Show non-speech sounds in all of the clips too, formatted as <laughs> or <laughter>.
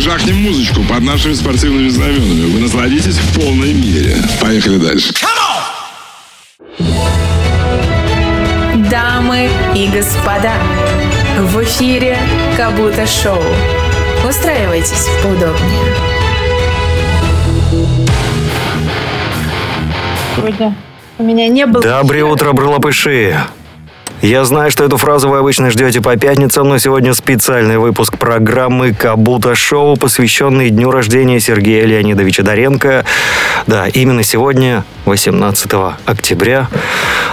жахнем музычку под нашими спортивными знаменами. Вы насладитесь в полной мере. Поехали дальше. Дамы и господа, в эфире Кабута Шоу. Устраивайтесь поудобнее. Сегодня у меня не было... Доброе утро, брылопыши! Я знаю, что эту фразу вы обычно ждете по пятницам, но сегодня специальный выпуск программы «Кабута Шоу», посвященный дню рождения Сергея Леонидовича Доренко. Да, именно сегодня, 18 октября,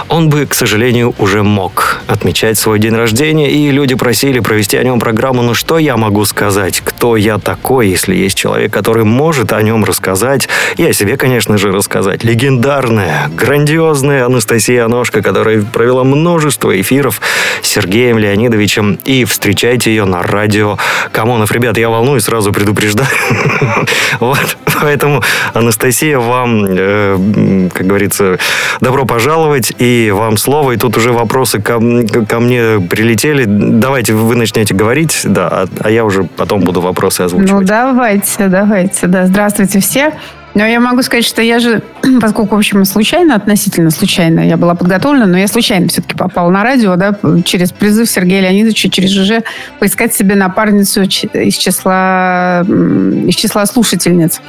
он бы, к сожалению, уже мог отмечать свой день рождения, и люди просили провести о нем программу. Ну что я могу сказать? Кто я такой, если есть человек, который может о нем рассказать? И о себе, конечно же, рассказать. Легендарная, грандиозная Анастасия Аношка, которая провела множество эфиров с Сергеем Леонидовичем. И встречайте ее на радио Камонов. Ребят, я волнуюсь, сразу предупреждаю. <laughs> Вот, поэтому, Анастасия, вам, э, как говорится, добро пожаловать, и вам слово. И тут уже вопросы ко, ко мне прилетели. Давайте вы начнете говорить, да, а, а я уже потом буду вопросы озвучивать. Ну, давайте, давайте, да. Здравствуйте все. Но я могу сказать, что я же, <clears throat> поскольку, в общем, случайно, относительно случайно, я была подготовлена, но я случайно все-таки попала на радио, да, через призыв Сергея Леонидовича, через ЖЖ, поискать себе напарницу из числа, из числа слушательниц.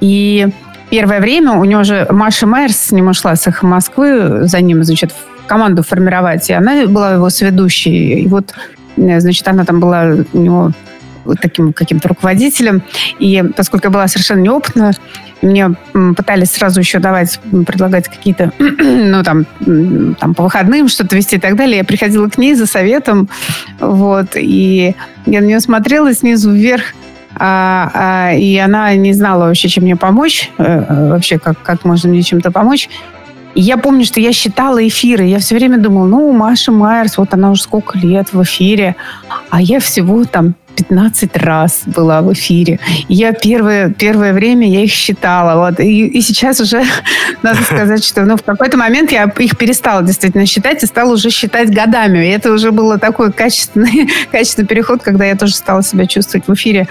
И первое время у него же Маша Майерс с ним ушла с их Москвы, за ним, значит, команду формировать, и она была его сведущей. И вот, значит, она там была у него таким каким-то руководителем. И поскольку я была совершенно неопытна, мне пытались сразу еще давать, предлагать какие-то, <clears throat> ну, там, там, по выходным что-то вести и так далее. Я приходила к ней за советом, вот, и я на нее смотрела снизу вверх, и она не знала вообще, чем мне помочь, э, вообще, как, как можно мне чем-то помочь. Я помню, что я считала эфиры. Я все время думала, ну, Маша Майерс, вот она уже сколько лет в эфире, а я всего там 15 раз была в эфире. я первое, первое время я их считала. Вот. И, и сейчас уже <laughs> надо сказать, что ну, в какой-то момент я их перестала действительно считать и стала уже считать годами. И это уже было такой качественный, <laughs> качественный переход, когда я тоже стала себя чувствовать в эфире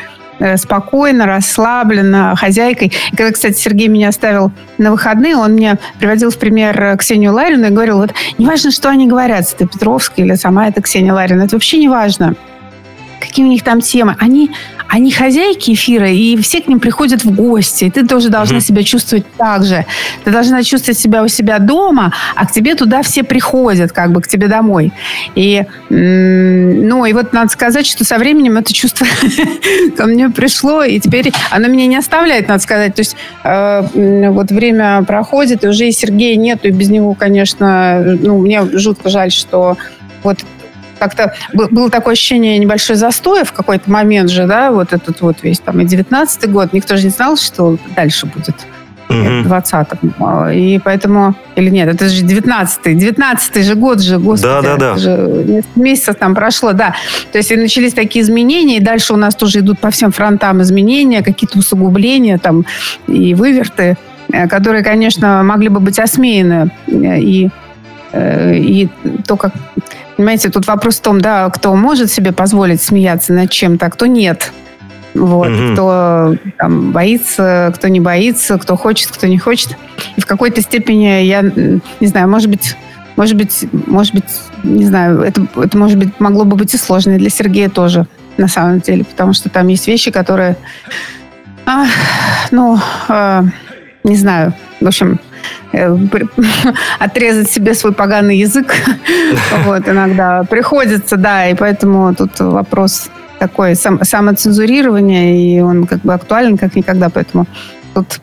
спокойно, расслабленно, хозяйкой. И когда, кстати, Сергей меня оставил на выходные, он мне приводил в пример Ксению Ларину и говорил, вот неважно, что они говорят, это Петровская или сама это Ксения Ларина, это вообще не важно какие у них там темы. Они, они хозяйки эфира, и все к ним приходят в гости. И ты тоже должна mm-hmm. себя чувствовать так же. Ты должна чувствовать себя у себя дома, а к тебе туда все приходят, как бы к тебе домой. И, ну, и вот надо сказать, что со временем это чувство <laughs> ко мне пришло, и теперь оно меня не оставляет, надо сказать. То есть э, вот время проходит, и уже и Сергея нету, и без него, конечно, ну, мне жутко жаль, что вот как-то было такое ощущение небольшой застоя в какой-то момент же, да, вот этот вот весь там и 19 год, никто же не знал, что дальше будет. Uh-huh. 20 И поэтому... Или нет, это же 19-й. 19 же год же, господи. Да, да, да. Же месяцев там прошло, да. То есть и начались такие изменения, и дальше у нас тоже идут по всем фронтам изменения, какие-то усугубления там и выверты, э, которые, конечно, могли бы быть осмеяны. И, э, и то, как Понимаете, тут вопрос в том, да, кто может себе позволить смеяться над чем-то, а кто нет. Вот, mm кто там, боится, кто не боится, кто хочет, кто не хочет. И в какой-то степени я, не знаю, может быть, может быть, может быть, не знаю, это, это может быть могло бы быть и сложно и для Сергея тоже, на самом деле, потому что там есть вещи, которые, а, ну, а, не знаю, в общем, <laughs> отрезать себе свой поганый язык. <laughs> Вот, иногда приходится, да, и поэтому тут вопрос такой сам, самоцензурирования, и он как бы актуален как никогда, поэтому тут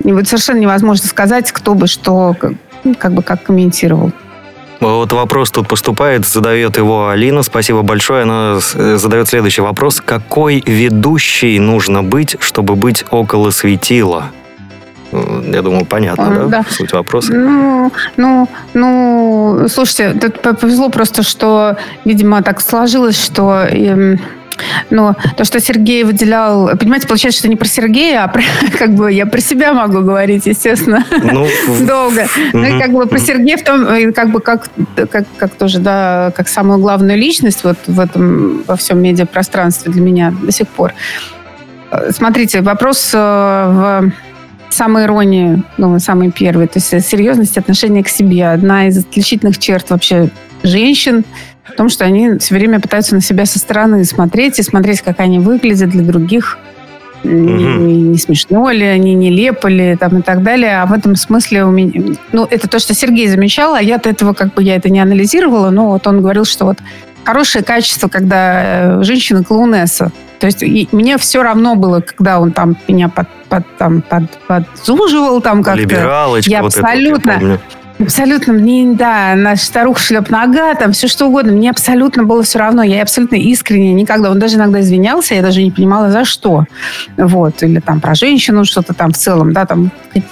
вот совершенно невозможно сказать, кто бы что, как, ну, как бы как комментировал. Вот вопрос тут поступает, задает его Алина. Спасибо большое. Она э, задает следующий вопрос. Какой ведущий нужно быть, чтобы быть около светила? Я думаю, понятно, да, да? суть вопроса? Ну, ну, ну, слушайте, тут повезло просто, что, видимо, так сложилось, что... Эм, ну, то, что Сергей выделял... Понимаете, получается, что не про Сергея, а про, <laughs> как бы я про себя могу говорить, естественно, ну, <laughs> долго. Ну, и как бы про Сергея в том, как бы как, как, как тоже, да, как самую главную личность вот в этом, во всем медиапространстве для меня до сих пор. Э, смотрите, вопрос э, в самой иронии, ну, самый первый, то есть серьезность отношения к себе. Одна из отличительных черт вообще женщин в том, что они все время пытаются на себя со стороны смотреть и смотреть, как они выглядят для других. Не, не, не смешно ли, не нелепо ли, там и так далее. А в этом смысле у меня... Ну, это то, что Сергей замечал, а я-то этого как бы я это не анализировала, но вот он говорил, что вот хорошее качество, когда э, женщина клоунесса. То есть и мне все равно было, когда он там меня под, под, там, под, подзуживал там как-то. Либералочка, я вот абсолютно, это я Абсолютно, мне, да, наш старуха шлеп нога, там все что угодно. Мне абсолютно было все равно. Я абсолютно искренне никогда. Он даже иногда извинялся, я даже не понимала, за что. Вот. Или там про женщину что-то там в целом, да, там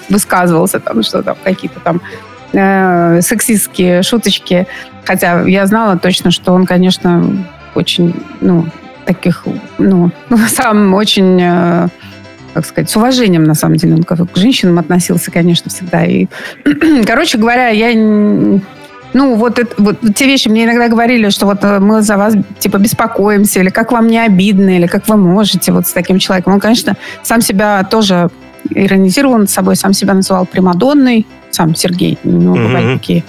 высказывался, там что там, какие-то там э, сексистские шуточки. Хотя я знала точно, что он, конечно, очень, ну, таких, ну, <laughs> сам очень... Э, как сказать, с уважением, на самом деле. Он к женщинам относился, конечно, всегда. И, <clears throat> короче говоря, я ну, вот, это, вот те вещи мне иногда говорили, что вот э, мы за вас, типа, беспокоимся, или как вам не обидно, или как вы можете вот с таким человеком. Он, конечно, сам себя тоже иронизировал над собой, сам себя называл примадонной, сам Сергей. У него mm-hmm. бывали такие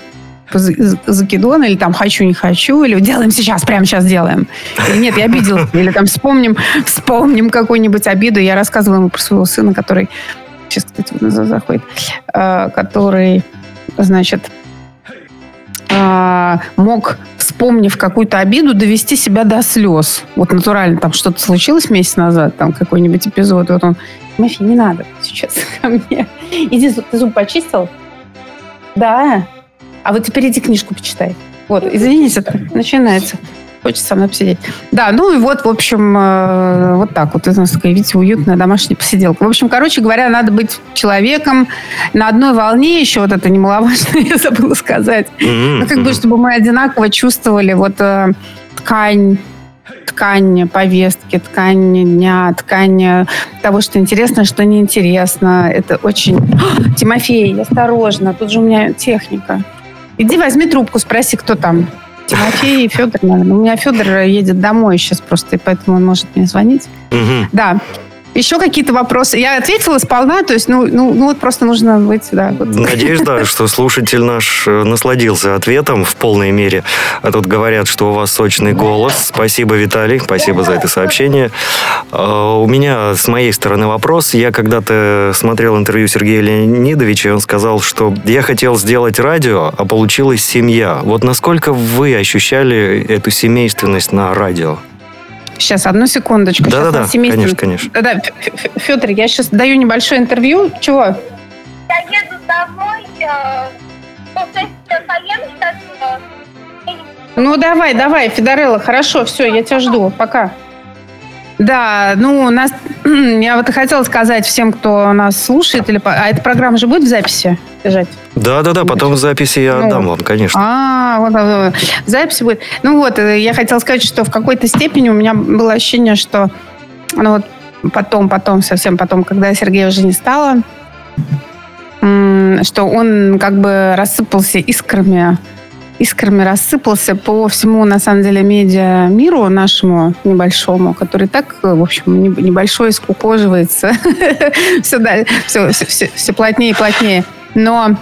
закидон, или там хочу, не хочу, или делаем сейчас, прямо сейчас делаем. Или нет, я обиделась. <laughs> Или там вспомним, вспомним какую-нибудь обиду. Я рассказывала ему про своего сына, который сейчас, кстати, вот заходит, а, который, значит, а, мог, вспомнив какую-то обиду, довести себя до слез. Вот натурально там что-то случилось месяц назад, там какой-нибудь эпизод, вот он, Мафи, не надо сейчас ко мне. Иди, ты зуб почистил? Да. А вот теперь иди книжку почитай. Вот, извините, начинается. Хочется со мной посидеть. Да, ну и вот, в общем, э, вот так вот. У нас такая, видите, уютная домашняя посиделка. В общем, короче говоря, надо быть человеком на одной волне. Еще вот это немаловажно, <laughs> я забыла сказать. Mm-hmm. Ну, как бы, чтобы мы одинаково чувствовали вот э, ткань ткань повестки, ткань дня, ткань того, что интересно, что неинтересно. Это очень... <gasps> Тимофей, осторожно, тут же у меня техника. Иди возьми трубку, спроси, кто там. Тимофей и Федор, наверное. У меня Федор едет домой сейчас просто, и поэтому он может мне звонить. Угу. Да. Еще какие-то вопросы? Я ответила сполна, то есть, ну, ну, ну вот просто нужно быть, да. Вот. Надеюсь, да, <laughs> что слушатель наш э, насладился ответом в полной мере. А тут говорят, что у вас сочный голос. Спасибо, Виталий, спасибо за это сообщение. А, у меня с моей стороны вопрос. Я когда-то смотрел интервью Сергея Леонидовича, и он сказал, что я хотел сделать радио, а получилась семья. Вот насколько вы ощущали эту семейственность на радио? Сейчас, одну секундочку. Да-да-да, конечно, конечно. Да, Федор, я сейчас даю небольшое интервью. Чего? Я еду домой. Э, поем сейчас. Э, ну, давай, давай, Федорелла, хорошо, все, я тебя жду. Пока. Да, ну, нас... <clears throat> Я вот и хотела сказать всем, кто нас слушает, или... а эта программа же будет в записи лежать? Да-да-да, потом в записи я ну, отдам вам, конечно. А, вот, вот, записи будет. Ну вот, э, я хотела сказать, что в какой-то степени у меня было ощущение, что ну вот потом, потом, совсем потом, когда Сергея уже не стало, что он как бы рассыпался искрами искрами рассыпался по всему, на самом деле, медиа миру нашему небольшому, который так, в общем, небольшой, скукоживается. <laughs> все, да, все, все, все плотнее и плотнее. Но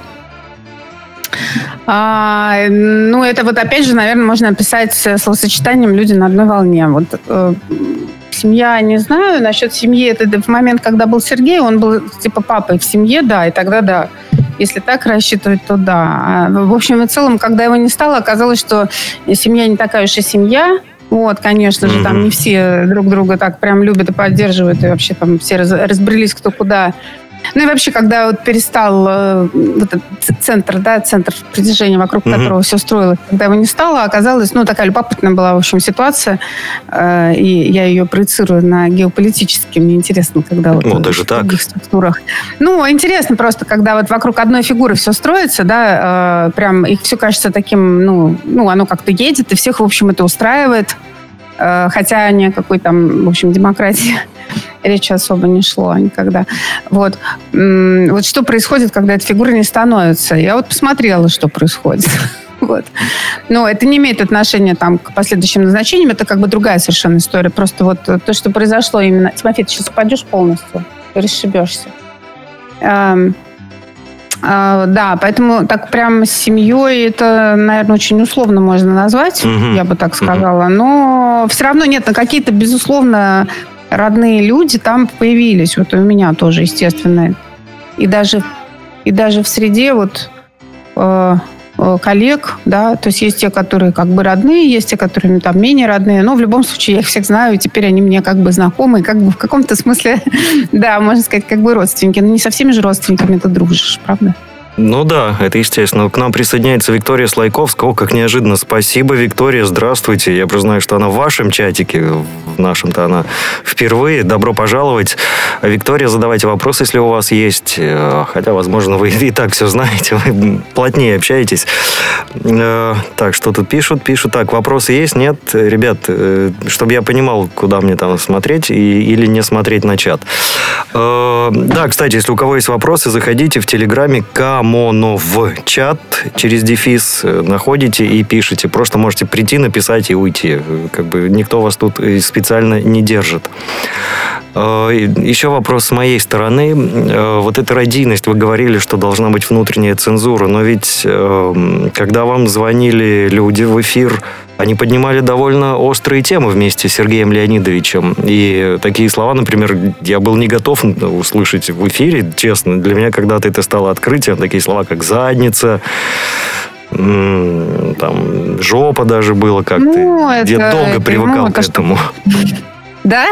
а, ну, это вот опять же, наверное, можно описать словосочетанием «люди на одной волне». Вот э, семья, не знаю, насчет семьи, это в момент, когда был Сергей, он был типа папой в семье, да, и тогда да. Если так рассчитывать, то да. А, в общем и целом, когда его не стало, оказалось, что семья не такая уж и семья. Вот, конечно же, mm-hmm. там не все друг друга так прям любят и поддерживают, и вообще там все разбрелись кто куда. Ну и вообще, когда вот перестал э, вот этот центр, да, центр притяжения, вокруг mm-hmm. которого все строилось, когда его не стало, оказалось, ну, такая любопытная была, в общем, ситуация, э, и я ее проецирую на геополитические. Мне интересно, когда вот ну, даже в других так. структурах. Ну, интересно просто, когда вот вокруг одной фигуры все строится, да, э, прям их все кажется таким, ну, ну, оно как-то едет, и всех, в общем, это устраивает. Э, хотя ни о какой там, в общем, демократии <laughs> речи особо не шло никогда. Вот. Вот что происходит, когда эта фигура не становится? Я вот посмотрела, что происходит. <laughs> Вот. Но это не имеет отношения там, к последующим назначениям, это как бы другая совершенно история. Просто вот то, что произошло именно... Тимофей, ты сейчас упадешь полностью, расшибешься. Э, да, поэтому так прям с семьей это, наверное, очень условно можно назвать, угу. я бы так сказала. Угу. Но все равно нет, на какие-то, безусловно, родные люди там появились. Вот у меня тоже, естественно. И даже, и даже в среде вот Э, коллег, да, то есть есть те, которые как бы родные, есть те, которые там менее родные, но в любом случае я их всех знаю, и теперь они мне как бы знакомы, как бы в каком-то смысле, <laughs> да, можно сказать, как бы родственники, но не со всеми же родственниками ты дружишь, правда? Ну да, это естественно. К нам присоединяется Виктория Слайковская. О, как неожиданно. Спасибо, Виктория. Здравствуйте. Я просто знаю, что она в вашем чатике. В нашем-то она впервые. Добро пожаловать. Виктория, задавайте вопросы, если у вас есть. Э, хотя, возможно, вы и так все знаете. Вы плотнее общаетесь. Э, так, что тут пишут? Пишут. Так, вопросы есть? Нет? Ребят, э, чтобы я понимал, куда мне там смотреть и, или не смотреть на чат. Да, кстати, если у кого есть вопросы, заходите в Телеграме к Монов чат через дефис э, находите и пишите. Просто можете прийти, написать и уйти. Как бы никто вас тут специально не держит. Э, еще вопрос с моей стороны. Э, вот эта радийность, вы говорили, что должна быть внутренняя цензура, но ведь когда вам звонили люди в эфир, они поднимали довольно острые темы вместе с Сергеем Леонидовичем. И такие слова, например, я был не готов услышать в эфире, честно. Для меня когда-то это стало открытием. Такие слова, как «задница», там жопа даже было как-то. Ну, это, я долго привыкал к этому. <laughs> Да?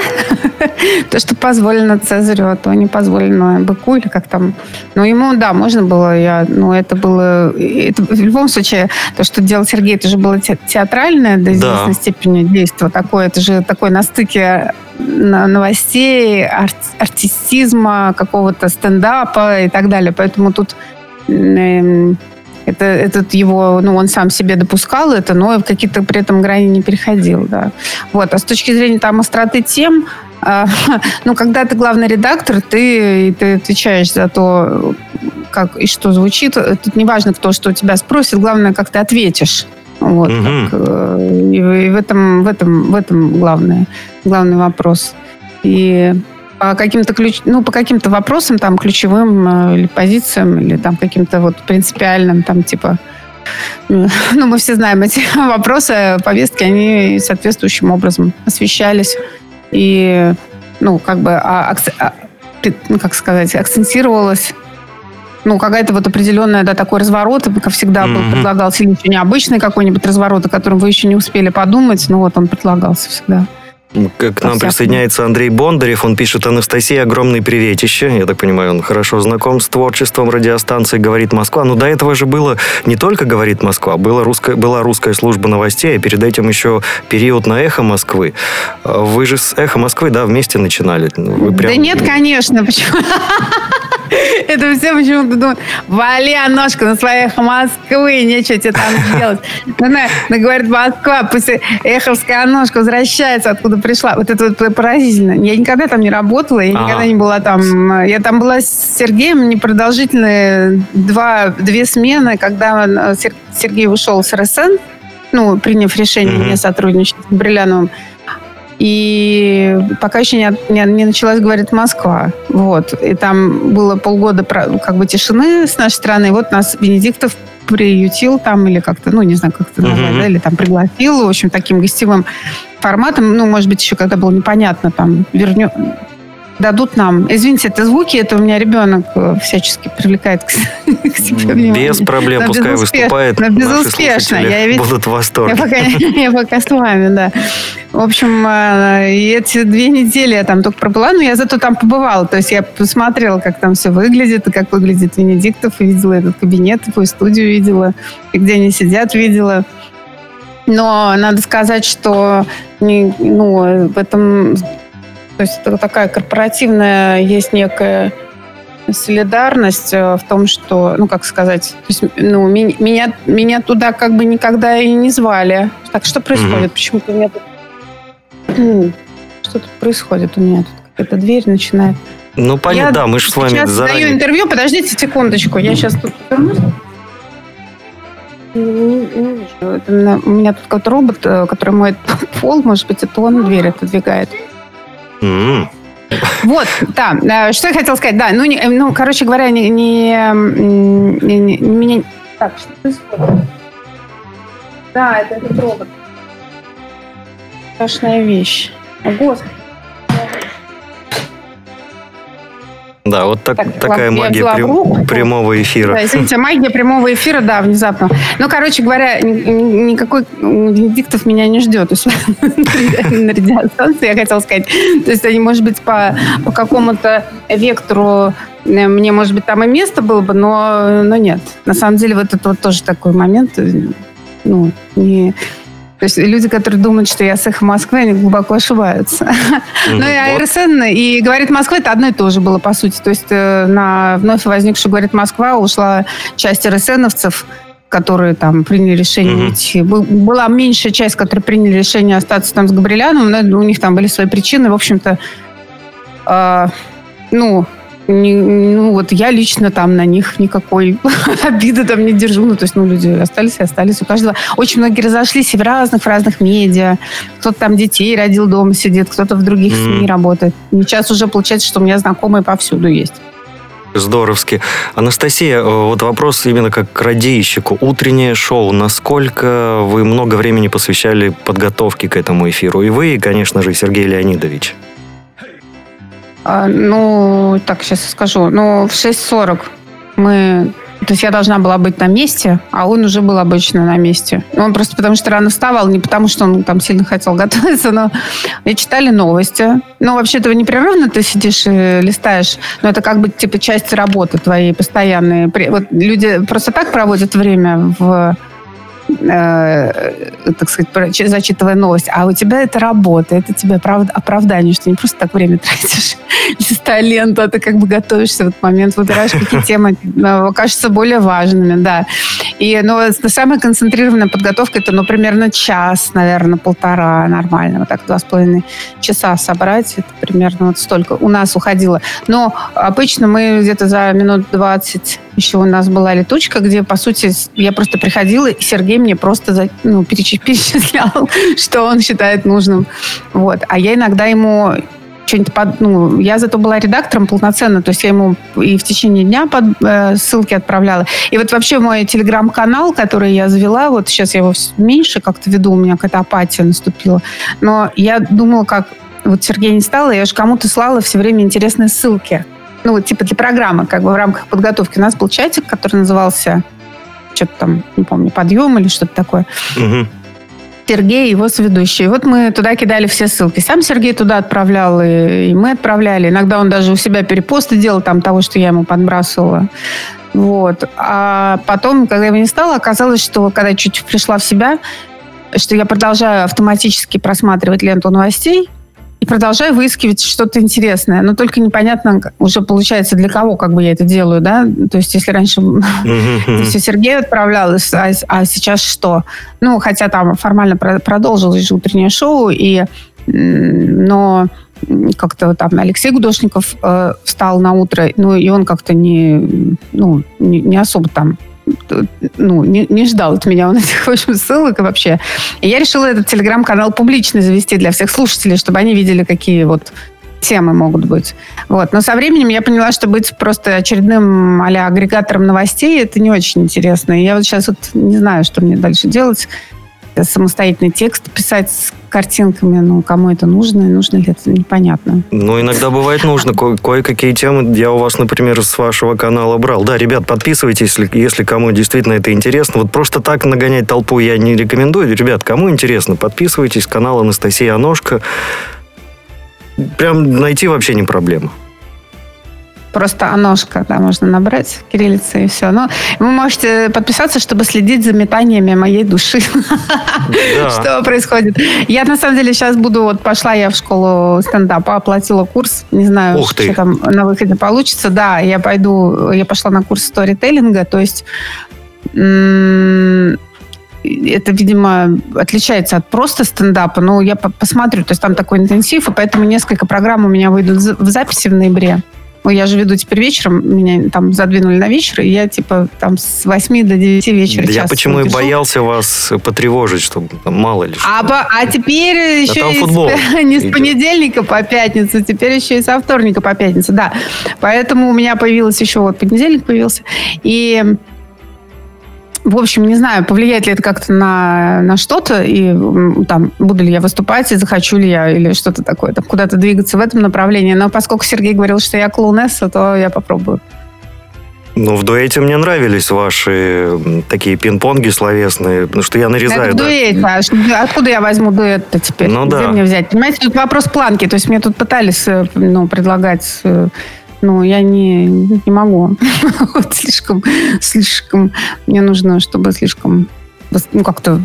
<laughs> То, что позволено Цезарю, а то не позволено быку, или как там. Ну, ему, да, можно было, я, ну, это было... Это, в любом случае, то, что делал Сергей, это же было театральное до известной да. степени действие такое. Это же такое на стыке новостей, арт, артистизма, какого-то стендапа и так далее. Поэтому тут эм, это, этот его, ну, он сам себе допускал это, но какие-то при этом грани не переходил, да. Вот. А с точки зрения там остроты тем, э, <laughs> ну, когда ты главный редактор, ты, ты отвечаешь за то, как и что звучит. Тут не важно, кто что у тебя спросит, главное, как ты ответишь. Вот, угу. как, э, и, и в этом, в этом, в этом главное, главный вопрос. И по каким-то ключ, ну, по каким-то вопросам, там, ключевым э, или позициям, или там каким-то вот принципиальным, там, типа, <laughs> ну, мы все знаем эти <laughs> вопросы, повестки, они соответствующим образом освещались. И, ну, как бы, а, а, ну, как сказать, акцентировалось ну, какая-то вот определенная, да, такой разворот, как всегда mm-hmm. был, предлагался или необычный какой-нибудь разворот, о котором вы еще не успели подумать, но вот он предлагался всегда. К нам присоединяется Андрей Бондарев. Он пишет Анастасия огромный приветище. Я так понимаю, он хорошо знаком с творчеством радиостанции «Говорит Москва». Но до этого же было не только «Говорит Москва», была русская, была русская служба новостей, а перед этим еще период на «Эхо Москвы». Вы же с «Эхо Москвы», да, вместе начинали? Вы прям... Да нет, конечно. Почему? Это все почему-то думают, вали ножку на своих Москвы, нечего тебе там делать. Она, она говорит, Москва, пусть эховская ножка возвращается, откуда пришла. Вот это вот поразительно. Я никогда там не работала, я ага. никогда не была там. Я там была с Сергеем непродолжительные два, две смены, когда Сергей ушел с РСН, ну, приняв решение mm-hmm. не сотрудничать с Бриляновым. И пока еще не, не, не началась, говорит, Москва. Вот. И там было полгода как бы тишины с нашей стороны. И вот нас Венедиктов приютил там, или как-то, ну, не знаю, как это назвать, uh-huh. да, или там пригласил, в общем, таким гостевым форматом. Ну, может быть, еще когда было непонятно, там, вернем, дадут нам. Извините, это звуки, это у меня ребенок э, всячески привлекает к, <laughs> к себе внимание. Без проблем, но пускай выступает. Но безуспешно. Я ведь... будут в восторге. Я пока, <laughs> я пока с вами, да. В общем, э, эти две недели я там только пробыла, но я зато там побывала. То есть я посмотрела, как там все выглядит, и как выглядит Венедиктов, и видела этот кабинет, его студию видела, и где они сидят, видела. Но надо сказать, что ну, в этом то есть это такая корпоративная, есть некая солидарность э, в том, что, ну, как сказать, то есть, ну, меня, меня туда как бы никогда и не звали. Так, что происходит? Mm-hmm. Почему-то у меня тут... Что тут происходит у меня тут? Какая-то дверь начинает... Ну, понятно, да, мы же с вами сейчас заранее... даю интервью, подождите секундочку, я сейчас тут вернусь. Не, не вижу. Это на- у меня тут какой-то робот, э, который моет <laughs> пол, может быть, это он дверь отодвигает. М, Вот, да. э, Что я хотела сказать? Да, ну, не- э, ну короче говоря, не, не- не- не меня... Так, что происходит? Да, это этот робот. Страшная вещь. О, Господи. Да, вот так- Так, такая магия прям- прямого эфира. Да, извините, магия прямого эфира, да, внезапно. Ну, короче говоря, ни- ни- никакой Венедиктов меня не ждет <laughs> на радиостанции, я хотела сказать. То есть они, может быть, по, по какому-то вектору э, мне, может быть, там и место было бы, но, но нет. На самом деле, вот это вот тоже такой момент, э, ну, не... То есть люди, которые думают, что я с эхо Москвы, они глубоко ошибаются. Мгм. Ну и. АРСН, и «Говорит Москва» это одно и то же было, по сути. То есть э, на вновь возникшую «Говорит Москва» ушла часть РСНовцев, которые там приняли решение Мгм. уйти. Был- Была меньшая часть, которые приняли решение остаться там с Габриэляном, но у них там были свои причины. В общем-то, э, ну, не- ну, вот я лично там на них никакой <laughs> обиды там не держу. Ну, то есть, ну, люди остались и остались. У каждого очень многие разошлись и в разных, в разных медиа. Кто-то там детей родил дома сидит, кто-то в других Мгм. СМИ работает. И сейчас уже получается, что у меня знакомые повсюду есть. Здоровски. Анастасия, э, вот вопрос именно как к радийщику. Утреннее шоу. Насколько вы много времени посвящали подготовке к этому эфиру? И вы, и, конечно же, Сергей Леонидович. А, ну, так, сейчас скажу. Ну, в 6.40 мы... То есть я должна была быть на месте, а он уже был обычно на месте. Он просто потому что рано вставал, не потому что он там сильно хотел <laughs> готовиться, но и читали новости. Ну, вообще этого непрерывно ты сидишь и листаешь, но это как бы типа часть работы твоей постоянной. Вот люди просто так проводят время в э, так сказать, зачитывая новость, а у тебя это работа, это тебе оправд- оправдание, что не просто так время <laughs> тратишь, листая ленту, а ты как бы готовишься в этот момент, выбираешь, какие <laughs> темы э, кажутся более важными, да. И, ну, самая концентрированная подготовка, это, ну, примерно час, наверное, полтора, нормально, вот так два с половиной часа собрать, это примерно вот столько у нас уходило. Но обычно мы где-то за минут 20 еще у нас была летучка, где, по сути, я просто приходила, и Сергей мне просто ну, перечи- <laughs> перечислял, что он считает нужным. Вот. А я иногда ему что-нибудь под, ну, я зато была редактором полноценно, то есть я ему и в течение дня под, э, ссылки отправляла. И вот вообще мой телеграм-канал, который я завела, вот сейчас я его меньше как-то веду, у меня какая-то апатия наступила. Но я думала, как вот Сергей не стало, я же кому-то слала все время интересные ссылки. Ну, типа для программы, как бы в рамках подготовки. У нас был чатик, который назывался что-то там, не помню, подъем или что-то такое. Мгм. Сергей, его соведущий. И вот мы туда кидали все ссылки. Сам Сергей туда отправлял, и, и мы отправляли. Иногда он даже у себя перепосты делал там того, что я ему подбрасывала. Вот. А потом, когда его не стало, оказалось, что когда чуть пришла в себя, что я продолжаю автоматически просматривать ленту новостей и продолжаю выискивать что-то интересное. Но только непонятно уже получается для кого как бы я это делаю, да? То есть если раньше <laughs> все Сергею отправлялось, а, а сейчас что? Ну, хотя там формально про- продолжилось же утреннее шоу, и, но как-то там Алексей Гудошников э, встал на утро, ну, и он как-то не, ну, не, не особо там ну, не, не ждал от меня он <laughs> этих, в общем, ссылок вообще. И я решила этот телеграм-канал публичный завести для всех слушателей, чтобы они видели, какие вот темы могут быть. Вот. Но со временем я поняла, что быть просто очередным а агрегатором новостей это не очень интересно. И я вот сейчас вот не знаю, что мне дальше делать. Самостоятельный текст писать с картинками, ну, кому это нужно, нужно ли это, непонятно. Ну, иногда бывает нужно. Ко- Кое-какие темы я у вас, например, с вашего канала брал. Да, ребят, подписывайтесь, если, если кому действительно это интересно. Вот просто так нагонять толпу я не рекомендую. Ребят, кому интересно, подписывайтесь. Канал Анастасия Аношка. Прям найти вообще не проблема. Просто аношка, да, можно набрать кириллицы и все. Но вы можете подписаться, чтобы следить за метаниями моей души. Да. <laughs> Что происходит? Я, на самом деле, сейчас буду... Вот пошла я в школу стендапа, оплатила курс. Не знаю, Ух ты. что там на выходе получится. Да, я пойду... Я пошла на курс сторителлинга, то есть... это, видимо, отличается от просто стендапа, но я по- посмотрю, то есть там такой интенсив, и поэтому несколько программ у меня выйдут в записи в ноябре. Ну, я же веду теперь вечером, меня там задвинули на вечер, и я типа там с 8 до 9 вечера Я час почему и боялся вас потревожить, чтобы там, мало ли что. А, по- а теперь еще там и с- <laughs> не с понедельника по пятницу, теперь еще и со вторника по пятницу, да. Поэтому у меня появилось еще вот понедельник появился. И в общем, не знаю, повлияет ли это как-то на, на что-то, и там, буду ли я выступать, и захочу ли я, или что-то такое, там, куда-то двигаться в этом направлении. Но поскольку Сергей говорил, что я клоунесса, то я попробую. Ну, в дуэте мне нравились ваши такие пинг-понги словесные, потому что я нарезаю, Это в да. дуэте, а что- откуда я возьму дуэт-то теперь? Ну Где да. мне взять? Понимаете, тут вопрос планки. То есть мне тут пытались э, ну, предлагать, э, ну, я не, не могу. <laughs> Вот слишком, слишком, мне нужно, чтобы слишком ну, как-то,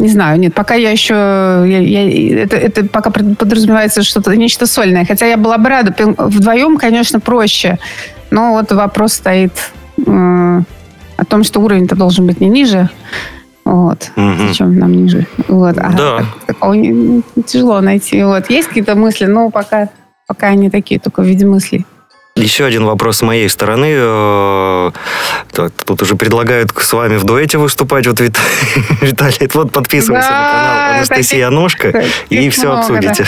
не знаю, нет, пока я еще, я- я- это, это пока подразумевается что-то, нечто сольное. Хотя я была бы рада, вдвоем, конечно, проще, но вот вопрос стоит э, о том, что уровень-то должен быть не ниже, вот. Мгм. Зачем нам ниже? Вот. А Да. так- такого не- тяжело найти. Вот. Есть какие-то мысли, но пока, пока они такие, только в виде мыслей. Еще один вопрос с моей стороны. Э, так, Тут уже предлагают с вами в дуэте выступать. Вот Вит- <laughs> Виталий, вот подписывайся Да, на канал Анастасия таких- Ножка и таких все много, обсудите.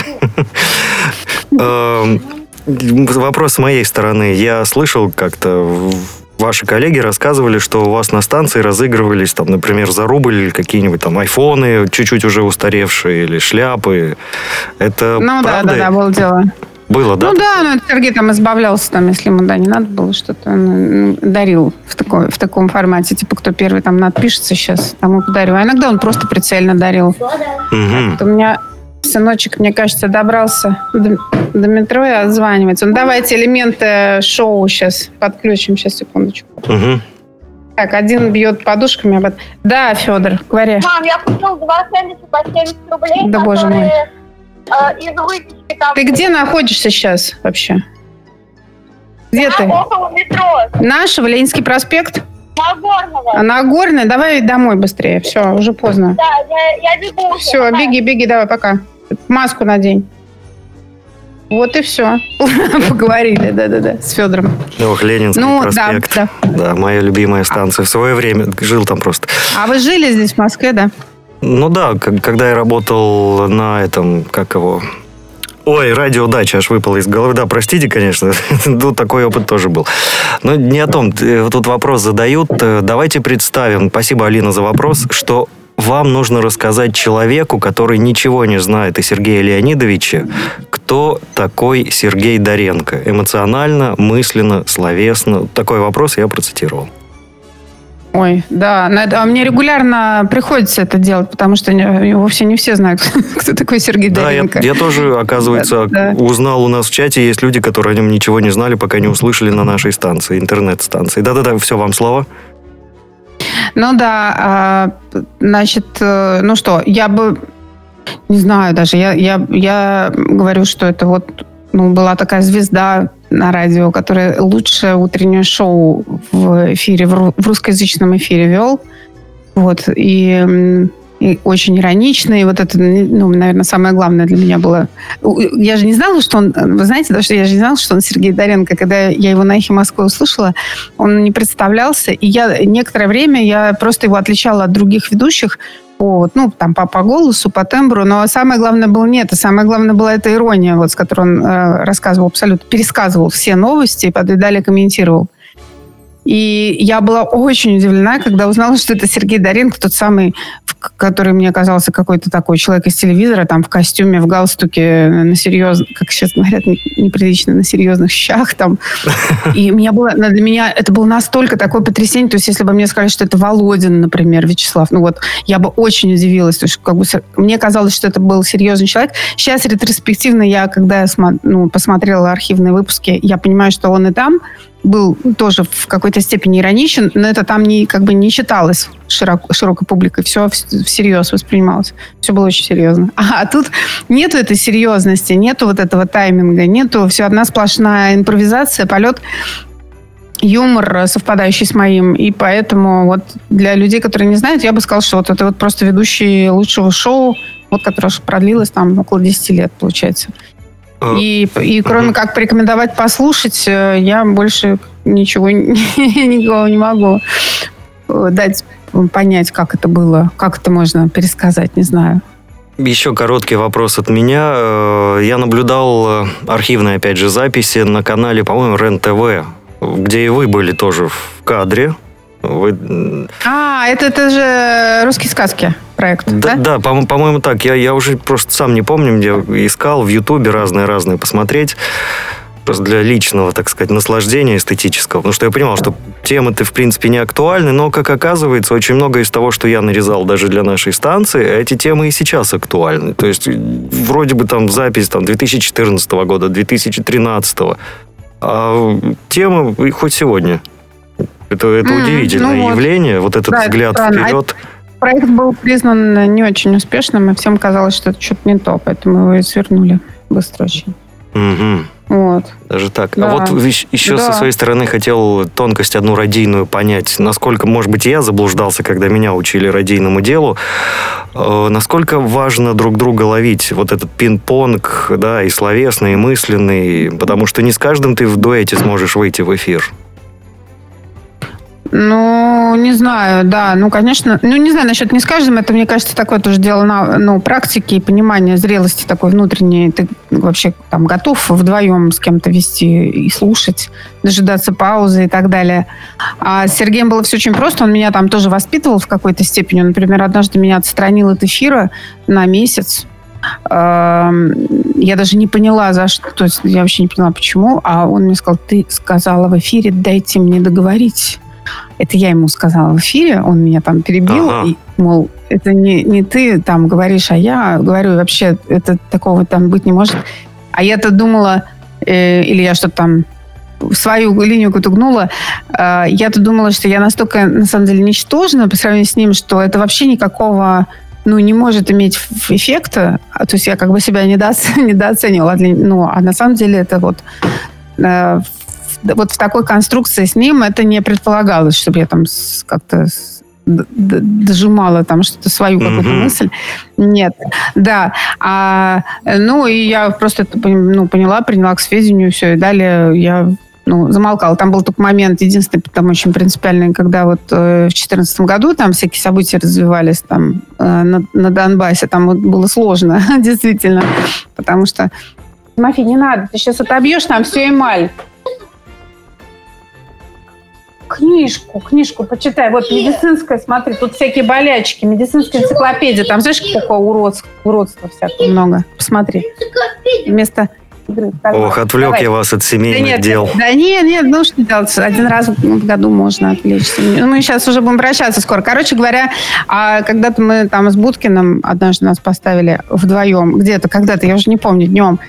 <laughs> Эм, Вопрос с моей стороны. Я слышал как-то Ваши коллеги рассказывали, что у вас на станции разыгрывались, там, например, за рубль какие-нибудь там айфоны, чуть-чуть уже устаревшие, или шляпы. Это Ну да, правда? да, да, было дело. Было, да? Ну да, ну, Сергей там избавлялся, там, если ему да, не надо было что-то, он дарил в, такой, в таком формате. Типа, кто первый там надпишется сейчас, тому подарю. А иногда он просто прицельно дарил. Вот у меня сыночек, мне кажется, добрался до, до метро и отзванивается. Ну, давайте элементы шоу сейчас подключим. Сейчас, секундочку. Мгм. Так, один бьет подушками. об это. Да, Федор, говори. Мам, я купил два сэндвича по 70 рублей, Да, боже мой. Э, из выпечки там. Ты где находишься сейчас вообще? Где Я ты? около метро, Нашего, Ленинский проспект? Нагорного. А Нагорный? Давай домой быстрее. Все, уже поздно. Да, я, я бегу. Все, Давай. беги, беги, давай, пока. Маску надень. Вот и все. <laughs> Поговорили, да-да-да, с Федором. Ох, Ленинский Ну, да, проспект. да. Да, моя любимая станция. В свое время жил там просто. А вы жили здесь, в Москве, да? Ну да, когда я работал на этом, как его... Ой, радиодача аж выпала из головы. Да, простите, конечно, тут <laughs> такой опыт тоже был. Но не о том. Э, Тут вопрос задают. Э, Давайте представим, спасибо, Алина, за вопрос, что вам нужно рассказать человеку, который ничего не знает о Сергее Леонидовиче, кто такой Сергей Доренко. Эмоционально, мысленно, словесно. Такой вопрос я процитировал. Ой, да, на это- а мне регулярно приходится это делать, потому что не- вовсе не все знают, <laughs> кто такой Сергей Да, я, Доренко. я тоже, оказывается, Да, да. узнал у нас в чате, есть люди, которые о нем ничего не знали, пока не услышали на нашей станции, интернет-станции. Да-да-да, все, вам слово. Ну да, а, значит, э, ну что, я бы, не знаю даже, я, я, я говорю, что это вот ну, была такая звезда на радио, которая лучшее утреннее шоу в эфире, в ру- в русскоязычном эфире вел. Вот, и, и очень ироничный. И вот это, ну, наверное, самое главное для меня было. Я же не знала, что он... Вы знаете, да, что я же не знала, что он Сергей Доренко. Когда я его на «Эхе Москвы» услышала, он не представлялся. И я некоторое время я просто его отличала от других ведущих вот, ну, там, по, по голосу, по тембру. Но самое главное было не это. Самое главное была эта ирония, вот, с которой он э, рассказывал абсолютно, пересказывал все новости и потом далее комментировал. И я была очень удивлена, когда узнала, что это Сергей Доренко, тот самый, который мне казался какой-то такой человек из телевизора, там в костюме, в галстуке, на серьезно, как сейчас говорят, не- неприлично, на серьезных щах там. <laughs> И меня было, для меня это было настолько такое потрясение, то есть если бы мне сказали, что это Володин, например, Вячеслав, ну вот, я бы очень удивилась, то есть как бы мне казалось, что это был серьезный человек. Сейчас ретроспективно я, когда я ну, посмотрела архивные выпуски, я понимаю, что он и там был тоже в какой-то степени ироничен, но это там не, как бы не читалось широко, широкой публикой, все всерьез воспринималось. Все было очень серьезно. <laughs> А тут нету этой серьезности, нету вот этого тайминга, нету все одна сплошная импровизация, полет юмор, совпадающий с моим. И поэтому вот для людей, которые не знают, я бы сказала, что вот это вот просто ведущий лучшего шоу, вот которое продлилось там около 10 лет, получается. Э, И, и кроме как порекомендовать послушать, э, я больше ничего <laughs> никого не могу э, дать понять, как это было, как это можно пересказать, не знаю. Еще короткий вопрос от меня. Э, Я наблюдал архивные, опять же, записи на канале, по-моему, РЕН-ТВ, где и вы были тоже в кадре. Вы, А, это, это же русские сказки проект, да, да? да, по- по-моему, так. Я, я уже просто сам не помню, где искал в Ютубе разные-разные посмотреть. Просто для личного, так сказать, наслаждения эстетического. Потому что я понимал, что темы-то, в принципе, не актуальны, но, как оказывается, очень много из того, что я нарезал даже для нашей станции, эти темы и сейчас актуальны. То есть, вроде бы там запись там, 2014 года, 2013, а темы и хоть сегодня. Это, это М, удивительное ну вот. явление, вот этот Да, это взгляд странно. А вперед. Проект был признан не очень успешным, и всем казалось, что это что-то не то, поэтому его и свернули быстро очень. Мгм. Вот. Даже так. Да. А вот еще Да. со своей стороны хотел тонкость одну радийную понять. Насколько, может быть, я заблуждался, когда меня учили радийному делу. Э, насколько важно друг друга ловить вот этот пинг-понг, да, и словесный, и мысленный, потому что не с каждым ты в дуэте сможешь выйти в эфир. Ну, не знаю, да, ну, конечно, ну, не знаю, насчет не с каждым, это, мне кажется, такое тоже дело на, ну, практики и понимания зрелости такой внутренней. Ты вообще там готов вдвоем с кем-то вести и слушать, дожидаться паузы и так далее. А с Сергеем было все очень просто, он меня там тоже воспитывал в какой-то степени. Он, например, однажды меня отстранил от эфира на месяц, я даже не поняла, за что, то есть я вообще не поняла, почему, а он мне сказал, ты сказала в эфире, дайте мне договорить. Это я ему сказала в эфире, он меня там перебил, Ага. и, мол, это не, не ты там говоришь, а я говорю, вообще это такого там быть не может. А я-то думала, э, или я что-то там свою линию какую-то гнула, э, я-то думала, что я настолько, на самом деле, ничтожна по сравнению с ним, что это вообще никакого ну, не может иметь эффекта. А, То есть я как бы себя недооц- <laughs> недооценивала. Ну, а на самом деле это вот э, вот в такой конструкции с ним это не предполагалось, чтобы я там как-то дожимала там что-то свою какую-то Мгм. мысль. Нет, да. А, э, ну, и я просто это ну, поняла, приняла к сведению все, и далее я ну, замолкала. Там был только момент, единственный, там очень принципиальный, когда вот э, в 2014 году там всякие события развивались там э, на, на Донбассе, там вот было сложно, <laughs> действительно, потому что Тимофей, не надо, ты сейчас отобьешь там все эмаль. Книжку, книжку почитай. Вот медицинская, смотри, тут всякие болячки, медицинская энциклопедия. Там знаешь, какого уродства, уродства всякого много. Посмотри. Вместо игры. Ох, отвлек Давай. я вас от Да семейных нет, дел. да нет, нет, ну что делать, один раз в году можно отвлечься. Ну, Мы сейчас уже будем прощаться скоро. Короче говоря, а когда-то мы там с Будкиным однажды нас поставили вдвоем, где-то, когда-то, я уже не помню, днем.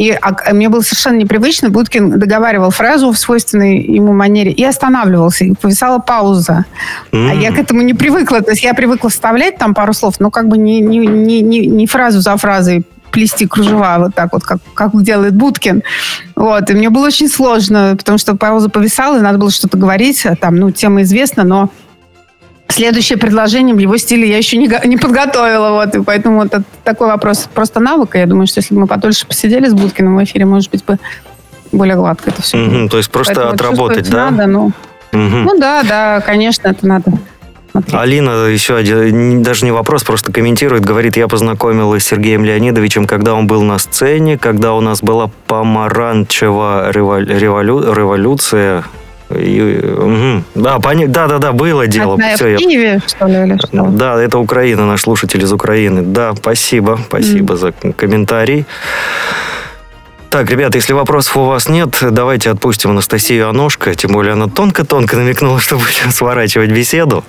И а, мне было совершенно непривычно. Будкин договаривал фразу в свойственной ему манере и останавливался. И повисала пауза. А М. я к этому не привыкла. То есть я привыкла вставлять там пару слов, но как бы не, не, не, не, не фразу за фразой плести кружева вот так вот, как, как делает Будкин. Вот. И мне было очень сложно, потому что пауза повисала, и надо было что-то говорить. а Там, ну, тема известна, но следующее предложение в его стиле я еще не, не подготовила. Вот. И поэтому вот такой вопрос просто навыка. Я думаю, что если бы мы подольше посидели с Будкиным в эфире, может быть, бы более гладко это все. Мгм, То есть просто Поэтому отработать, да? Надо, ну, Мгм. ну да, да, конечно, это надо. смотреть. Алина еще один, даже не вопрос, просто комментирует, говорит, я познакомилась с Сергеем Леонидовичем, когда он был на сцене, когда у нас была помаранчевая револю- революция. И, мгм. Да, поня- да, да, да, было дело. Одна Всё, в я- Киеве, что ли, или что? Да, это Украина, наш слушатель из Украины. Да, спасибо, спасибо за комментарий. Так, ребята, если вопросов у вас нет, давайте отпустим Анастасию Аношко, тем более она тонко-тонко намекнула, <laughs> что будем сворачивать беседу.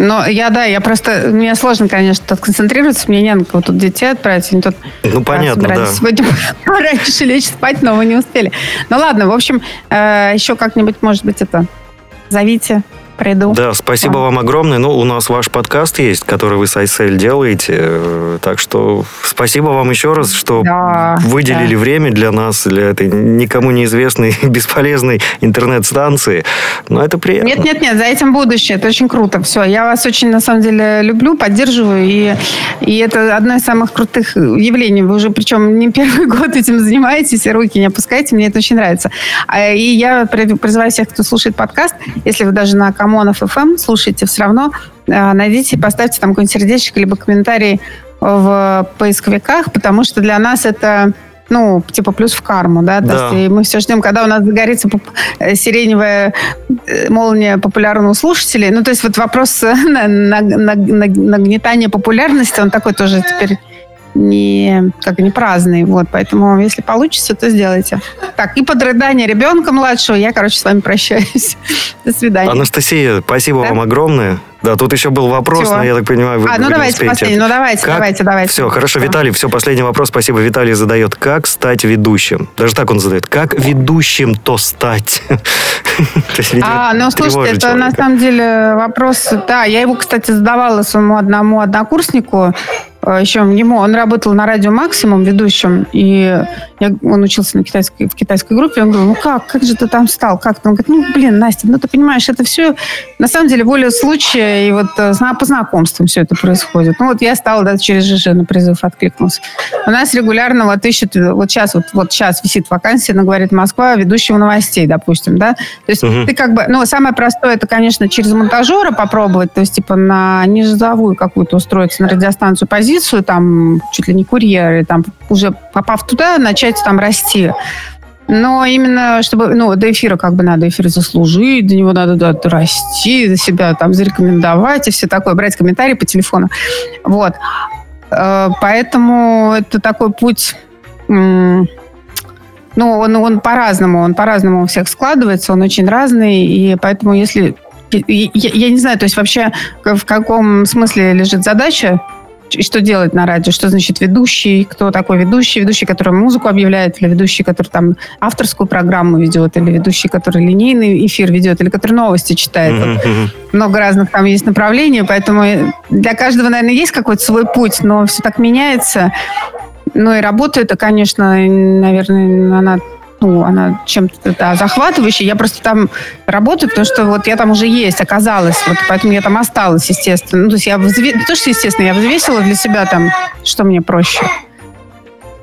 Но я, да, я просто... Мне сложно, конечно, тут концентрироваться. Мне не на кого тут детей отправить. Они тут Ну, понятно, да. Сегодня <laughs> раньше лечь спать, но мы не успели. Ну ладно, в общем, э, еще как-нибудь, может быть, это... Зовите, Приду. Да, спасибо вам огромное. Ну, у нас ваш подкаст есть, который вы с Айсель делаете. Так что спасибо вам еще раз, что Да, выделили да. время для нас, для этой никому неизвестной <laughs> бесполезной интернет-станции. Но это приятно. Нет, нет, нет, за этим будущее. Это очень круто. Все, я вас очень на самом деле люблю, поддерживаю, и, и это одно из самых крутых явлений. Вы уже, причем не первый <laughs> год этим занимаетесь, и руки не опускаете. Мне это очень нравится. А, И я при- призываю всех, кто слушает подкаст, если вы даже на Камонов FM слушаете, все равно э, найдите и поставьте там какой-нибудь сердечко либо комментарий в поисковиках, потому что для нас это ну, типа плюс в карму, да, то Да. есть мы все ждем, когда у нас загорится э, сиреневая э, молния популярного слушателей. Ну, то есть вот вопрос <laughs> на- на- на- на- нагнетания популярности, он такой тоже теперь не, как не праздный, вот, поэтому если получится, то сделайте. Так, и под рыдание ребенка младшего я, короче, с вами прощаюсь. <laughs> До свидания. Анастасия, спасибо Да? вам огромное. Да, тут еще был вопрос, Всё. но я так понимаю, вы, а, вы ну не давайте успеете. последний, ну давайте, Как? давайте, давайте. Все, хорошо, Всё. Виталий, все, последний вопрос, спасибо. Виталий задает, как стать ведущим? Даже так он задает, как ведущим-то стать? <laughs> То есть, видимо, А, ну слушайте, это на самом деле вопрос. Да, я его, кстати, задавала своему одному однокурснику. Э, Еще ему, он работал на радио Максимум ведущим, и я, он учился на китайской, в китайской группе. Он говорил, ну как, как же ты там стал? Как? Он говорит, ну блин, Настя, ну ты понимаешь, это все на самом деле воля случая и вот э, по знакомствам все это происходит. Ну вот я стала да, через ЖЖ на призыв откликнулся. У нас регулярно вот ищут, вот сейчас, вот, вот сейчас висит вакансия, она говорит, Москва, ведущего новостей, допустим, да. То есть Мгм. ты как бы, ну, самое простое, это, конечно, через монтажера попробовать, то есть, типа, на низовую какую-то устроиться, на радиостанцию позицию, там, чуть ли не курьер, и там, уже попав туда, начать там расти. Но именно, чтобы, ну, до эфира как бы надо эфир заслужить, до него надо да, расти, за себя там зарекомендовать и все такое, брать комментарии по телефону. Вот. Э, Поэтому это такой путь... ну, он, он по-разному, он по-разному у всех складывается, он очень разный, и поэтому если... Я, я не знаю, то есть вообще в каком смысле лежит задача, и что делать на радио, что значит ведущий, кто такой ведущий, ведущий, который музыку объявляет, или ведущий, который там авторскую программу ведет, или ведущий, который линейный эфир ведет, или который новости читает. Вот много разных там есть направлений, поэтому для каждого, наверное, есть какой-то свой путь, но все так меняется. Ну и работа это, конечно, наверное, она ну, она чем-то да, захватывающая. Я просто там работаю, потому что вот я там уже есть, оказалась. Вот поэтому я там осталась, естественно. Ну, то есть я взве... не то, что естественно, я взвесила для себя там, что мне проще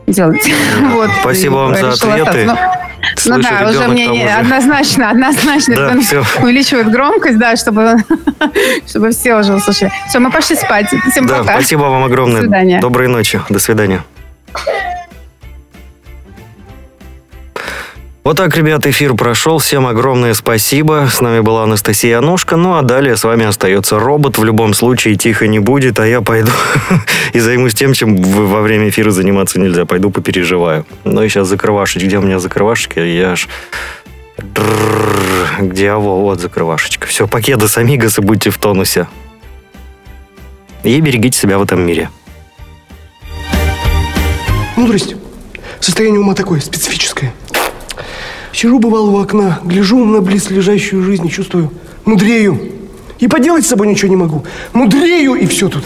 делать. <laughs> Вот. Спасибо вам за ответы. остаться. Ну, ну да, уже мне не- однозначно, однозначно Да, увеличивает громкость, да, чтобы, <laughs> чтобы все уже услышали. Все, мы пошли спать. Всем Да, пока. спасибо вам огромное. До свидания. Доброй ночи. До свидания. Вот так, ребят, эфир прошел. Всем огромное спасибо. С нами была Анастасия Анушка. Ну, а далее с вами остается робот. В любом случае, тихо не будет, а я пойду <laughs> и займусь тем, чем во время эфира заниматься нельзя. Пойду попереживаю. Ну и сейчас закрывашечки. Где у меня закрывашечки? Я аж... Где? А, во, вот закрывашечка. Все, покеды амигос и будьте в тонусе. И берегите себя в этом мире. Мудрость. Состояние ума такое, специфическое. Сижу, бывало, у окна, гляжу на близлежащую жизнь и чувствую, мудрею. И поделать с собой ничего не могу. Мудрею, и все тут.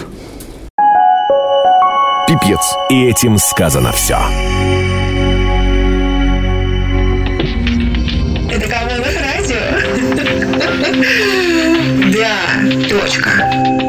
Пипец. И этим сказано все. Это кого радио? <laughs> Да, точка.